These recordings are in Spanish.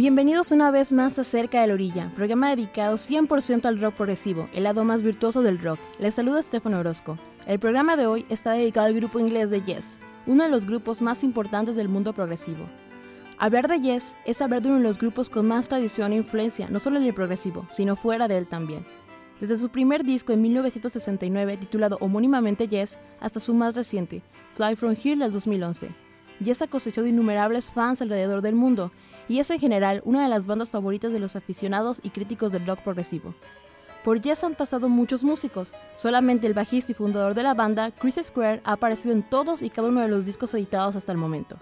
Bienvenidos una vez más a Cerca de la Orilla, programa dedicado 100% al rock progresivo, el lado más virtuoso del rock. Les saluda Stefano Orozco. El programa de hoy está dedicado al grupo inglés de Yes, uno de los grupos más importantes del mundo progresivo. Hablar de Yes es hablar de uno de los grupos con más tradición e influencia, no solo en el progresivo, sino fuera de él también. Desde su primer disco en 1969, titulado homónimamente Yes, hasta su más reciente, Fly From Here del 2011. Yes ha cosechado innumerables fans alrededor del mundo y es en general una de las bandas favoritas de los aficionados y críticos del rock progresivo. Por Yes han pasado muchos músicos, solamente el bajista y fundador de la banda, Chris Square, ha aparecido en todos y cada uno de los discos editados hasta el momento.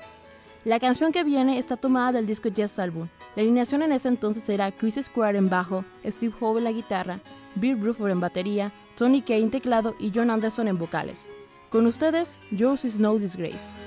La canción que viene está tomada del disco Yes Album. La alineación en ese entonces era Chris Square en bajo, Steve Howe en la guitarra, Bill Bruford en batería, Tony Kay en teclado y John Anderson en vocales. Con ustedes, Yours is No Disgrace.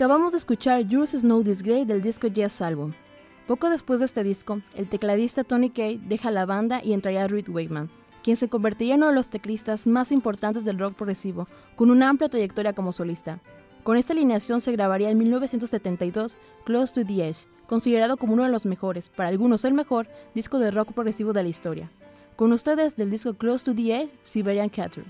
Acabamos de escuchar Yours Snow This Grey del disco Yes Album. Poco después de este disco, el tecladista Tony Kaye deja la banda y entraría Reed Wakeman, quien se convertiría en uno de los teclistas más importantes del rock progresivo, con una amplia trayectoria como solista. Con esta alineación se grabaría en 1972 Close to the Edge, considerado como uno de los mejores, para algunos el mejor, disco de rock progresivo de la historia. Con ustedes del disco Close to the Edge, Siberian Cattle.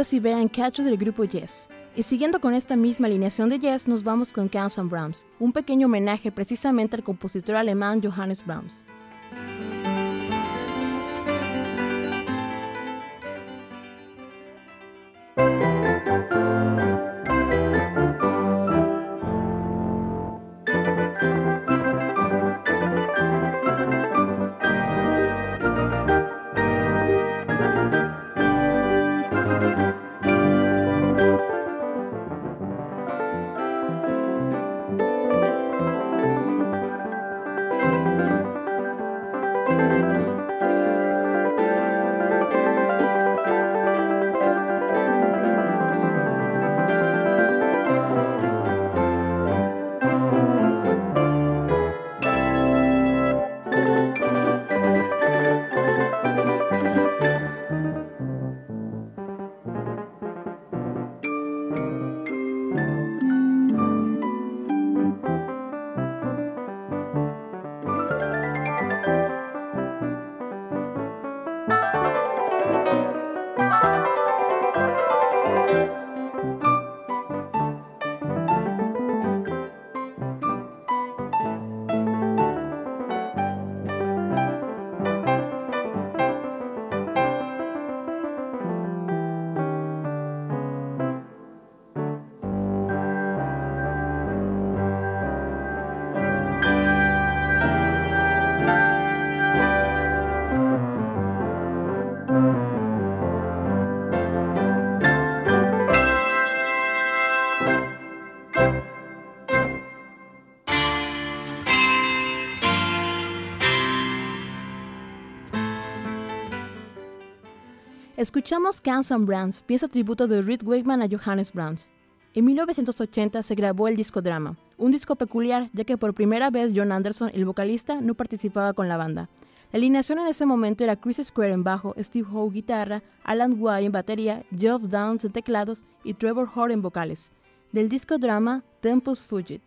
Fue Siberian Catcher del grupo Yes. Y siguiendo con esta misma alineación de Yes, nos vamos con Counts and Brahms, un pequeño homenaje precisamente al compositor alemán Johannes Brahms. Escuchamos Counts and Brahms, pieza tributo de Reed Wakeman a Johannes Brahms. En 1980 se grabó el disco Drama, un disco peculiar ya que por primera vez John Anderson, el vocalista, no participaba con la banda. La alineación en ese momento era Chris Square en bajo, Steve Howe guitarra, Alan White en batería, Geoff Downs en teclados y Trevor Hoare en vocales. Del disco Drama, Tempus Fugit.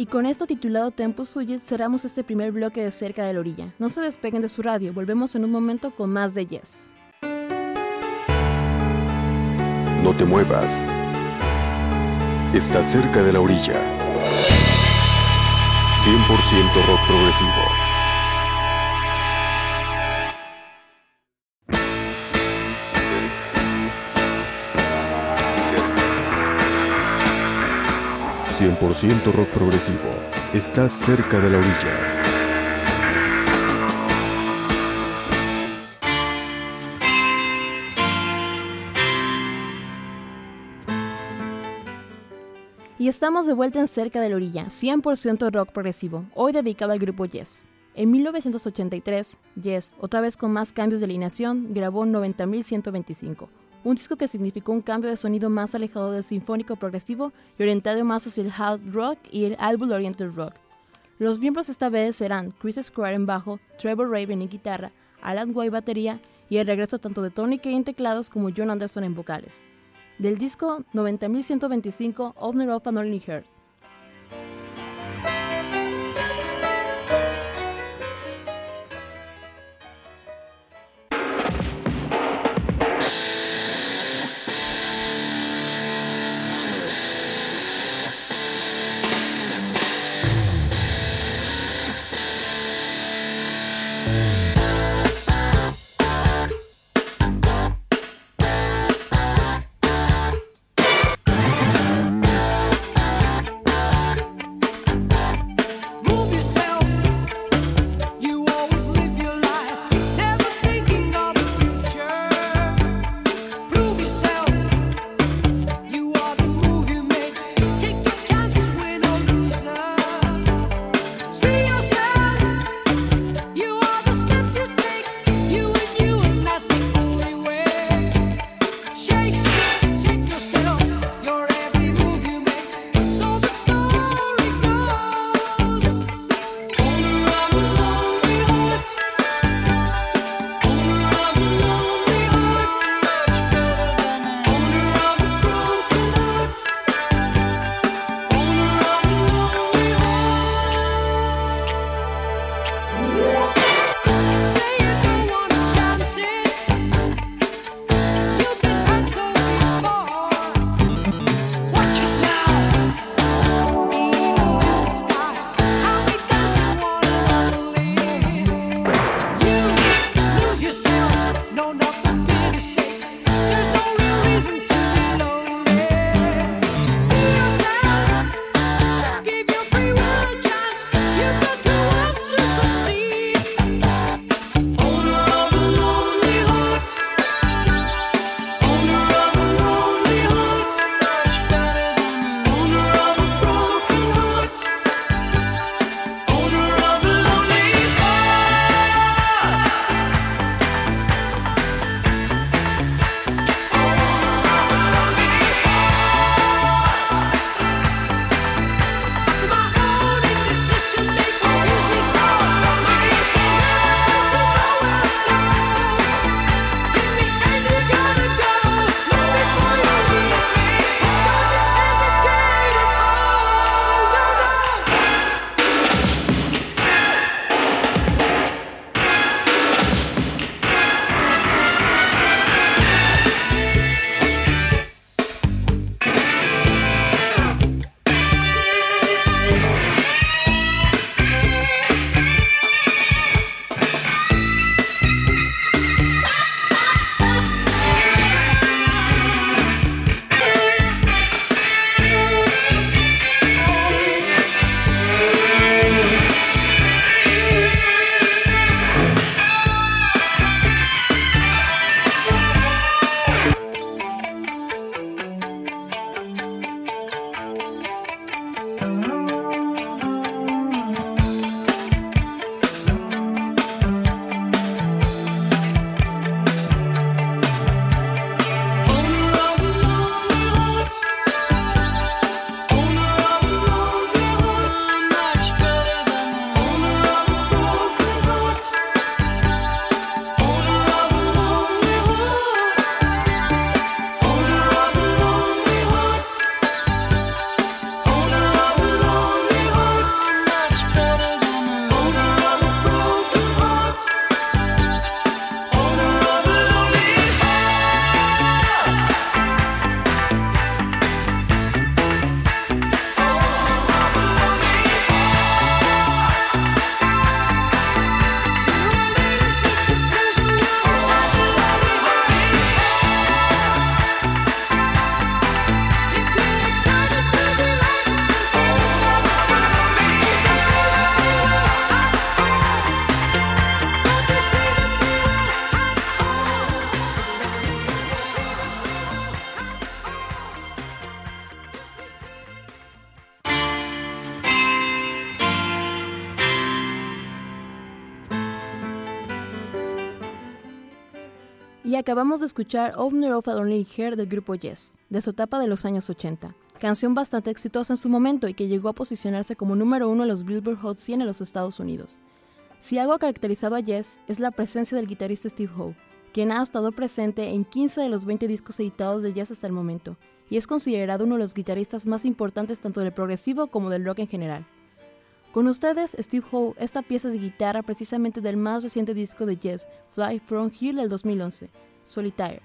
Y con esto titulado Tempus Fugit cerramos este primer bloque de Cerca de la Orilla. No se despeguen de su radio, volvemos en un momento con más de Yes. No te muevas. Está cerca de la orilla. 100% rock progresivo. ...100% rock progresivo... ...estás cerca de la orilla... Y estamos de vuelta en Cerca de la Orilla, 100% rock progresivo, hoy dedicado al grupo Yes. En 1983, Yes, otra vez con más cambios de alineación, grabó 90.125, un disco que significó un cambio de sonido más alejado del sinfónico progresivo y orientado más hacia el hard rock y el album oriented rock. Los miembros esta vez serán Chris Square en bajo, Trevor Raven en guitarra, Alan Way batería y el regreso tanto de Tony Kay en teclados como John Anderson en vocales del disco 90125 Owner of an Only Heart. Acabamos de escuchar Owner of a Lonely Hair del grupo Yes, de su etapa de los años 80, canción bastante exitosa en su momento y que llegó a posicionarse como número uno en los Billboard Hot 100 en los Estados Unidos. Si algo ha caracterizado a Yes es la presencia del guitarrista Steve Howe, quien ha estado presente en 15 de los 20 discos editados de Yes hasta el momento, y es considerado uno de los guitarristas más importantes tanto del progresivo como del rock en general. Con ustedes, Steve Howe, esta pieza de guitarra precisamente del más reciente disco de Yes, Fly From Here del 2011, Solitaire.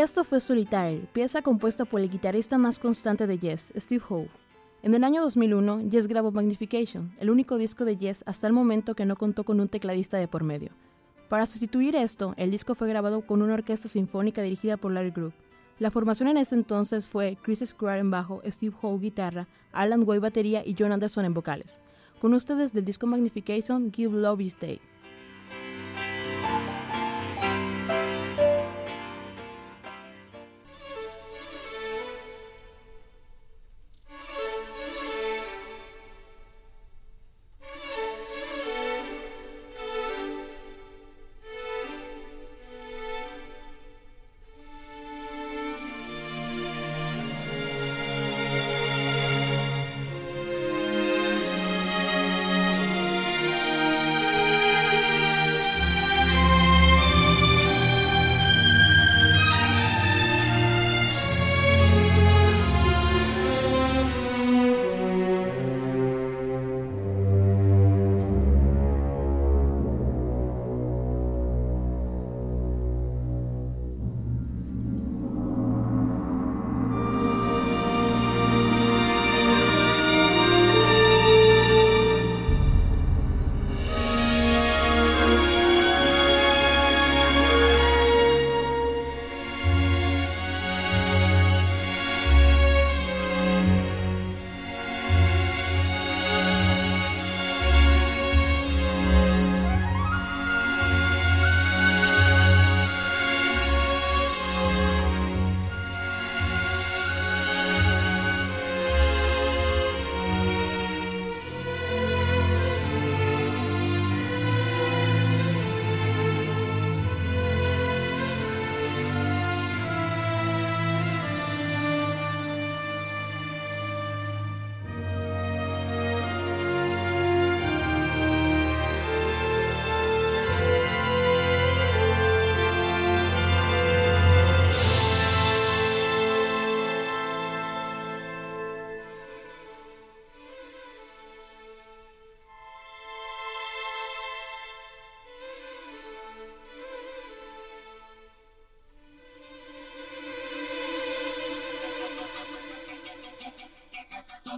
Esto fue Solitaire, pieza compuesta por el guitarrista más constante de Yes, Steve Howe. En el año 2001, Yes grabó Magnification, el único disco de Yes hasta el momento que no contó con un tecladista de por medio. Para sustituir esto, el disco fue grabado con una orquesta sinfónica dirigida por Larry Group. La formación en ese entonces fue Chris Square en bajo, Steve Howe guitarra, Alan Way batería y John Anderson en vocales. Con ustedes del disco Magnification, Give Love His Day.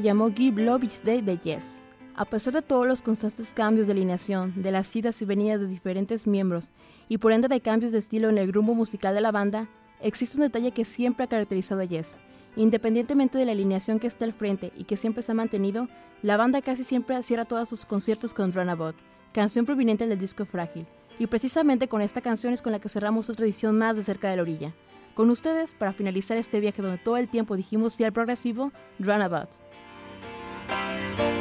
se llamó Give Love Each Day de Yes. A pesar de todos los constantes cambios de alineación, de las idas y venidas de diferentes miembros y por ende de cambios de estilo en el grupo musical de la banda, existe un detalle que siempre ha caracterizado a Yes. Independientemente de la alineación que esté al frente y que siempre se ha mantenido, la banda casi siempre cierra todos sus conciertos con Runabout, canción proveniente del disco Frágil. Y precisamente con esta canción es con la que cerramos otra edición más de Cerca de la Orilla. Con ustedes, para finalizar este viaje donde todo el tiempo dijimos sí al progresivo, Runabout. thank you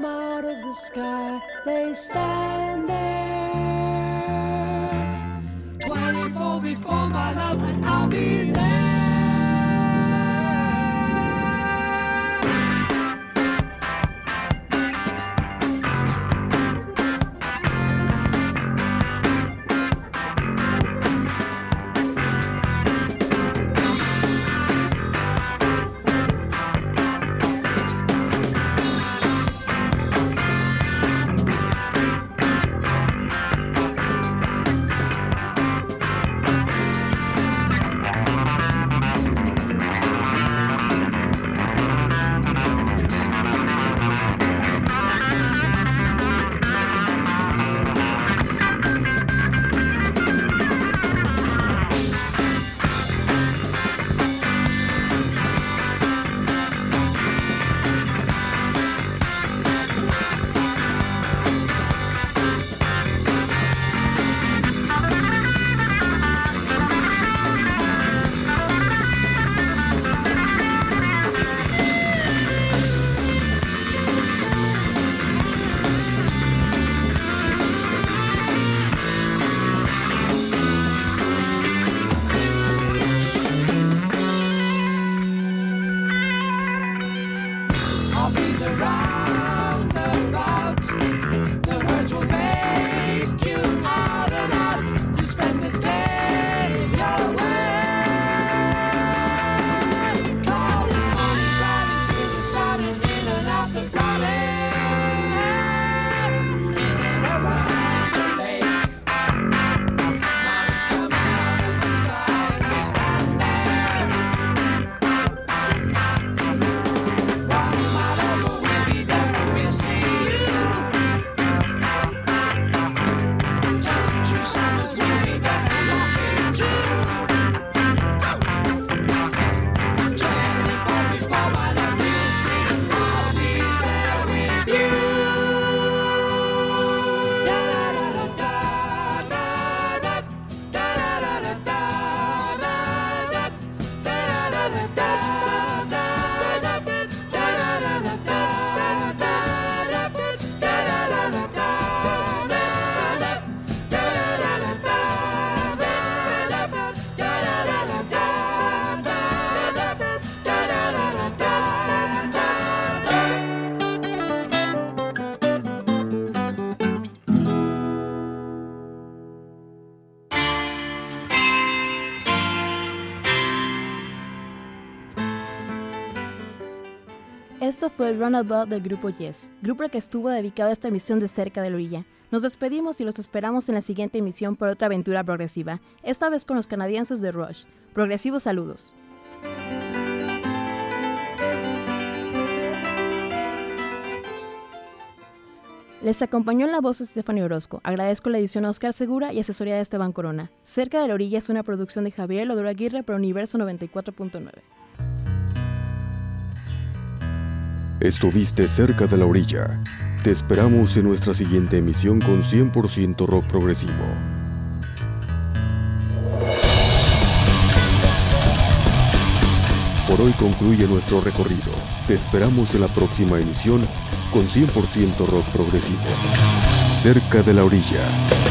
come out of the sky. They stand there. 24 before my love, and I'll be there. Esto fue el Runabout del grupo Yes, grupo que estuvo dedicado a esta emisión de Cerca de la Orilla. Nos despedimos y los esperamos en la siguiente emisión por otra aventura progresiva, esta vez con los canadienses de Rush. Progresivos saludos. Les acompañó en la voz Stephanie Orozco. Agradezco la edición a Oscar Segura y asesoría de Esteban Corona. Cerca de la Orilla es una producción de Javier Lodoro Aguirre para Universo 94.9. Estuviste cerca de la orilla. Te esperamos en nuestra siguiente emisión con 100% rock progresivo. Por hoy concluye nuestro recorrido. Te esperamos en la próxima emisión con 100% rock progresivo. Cerca de la orilla.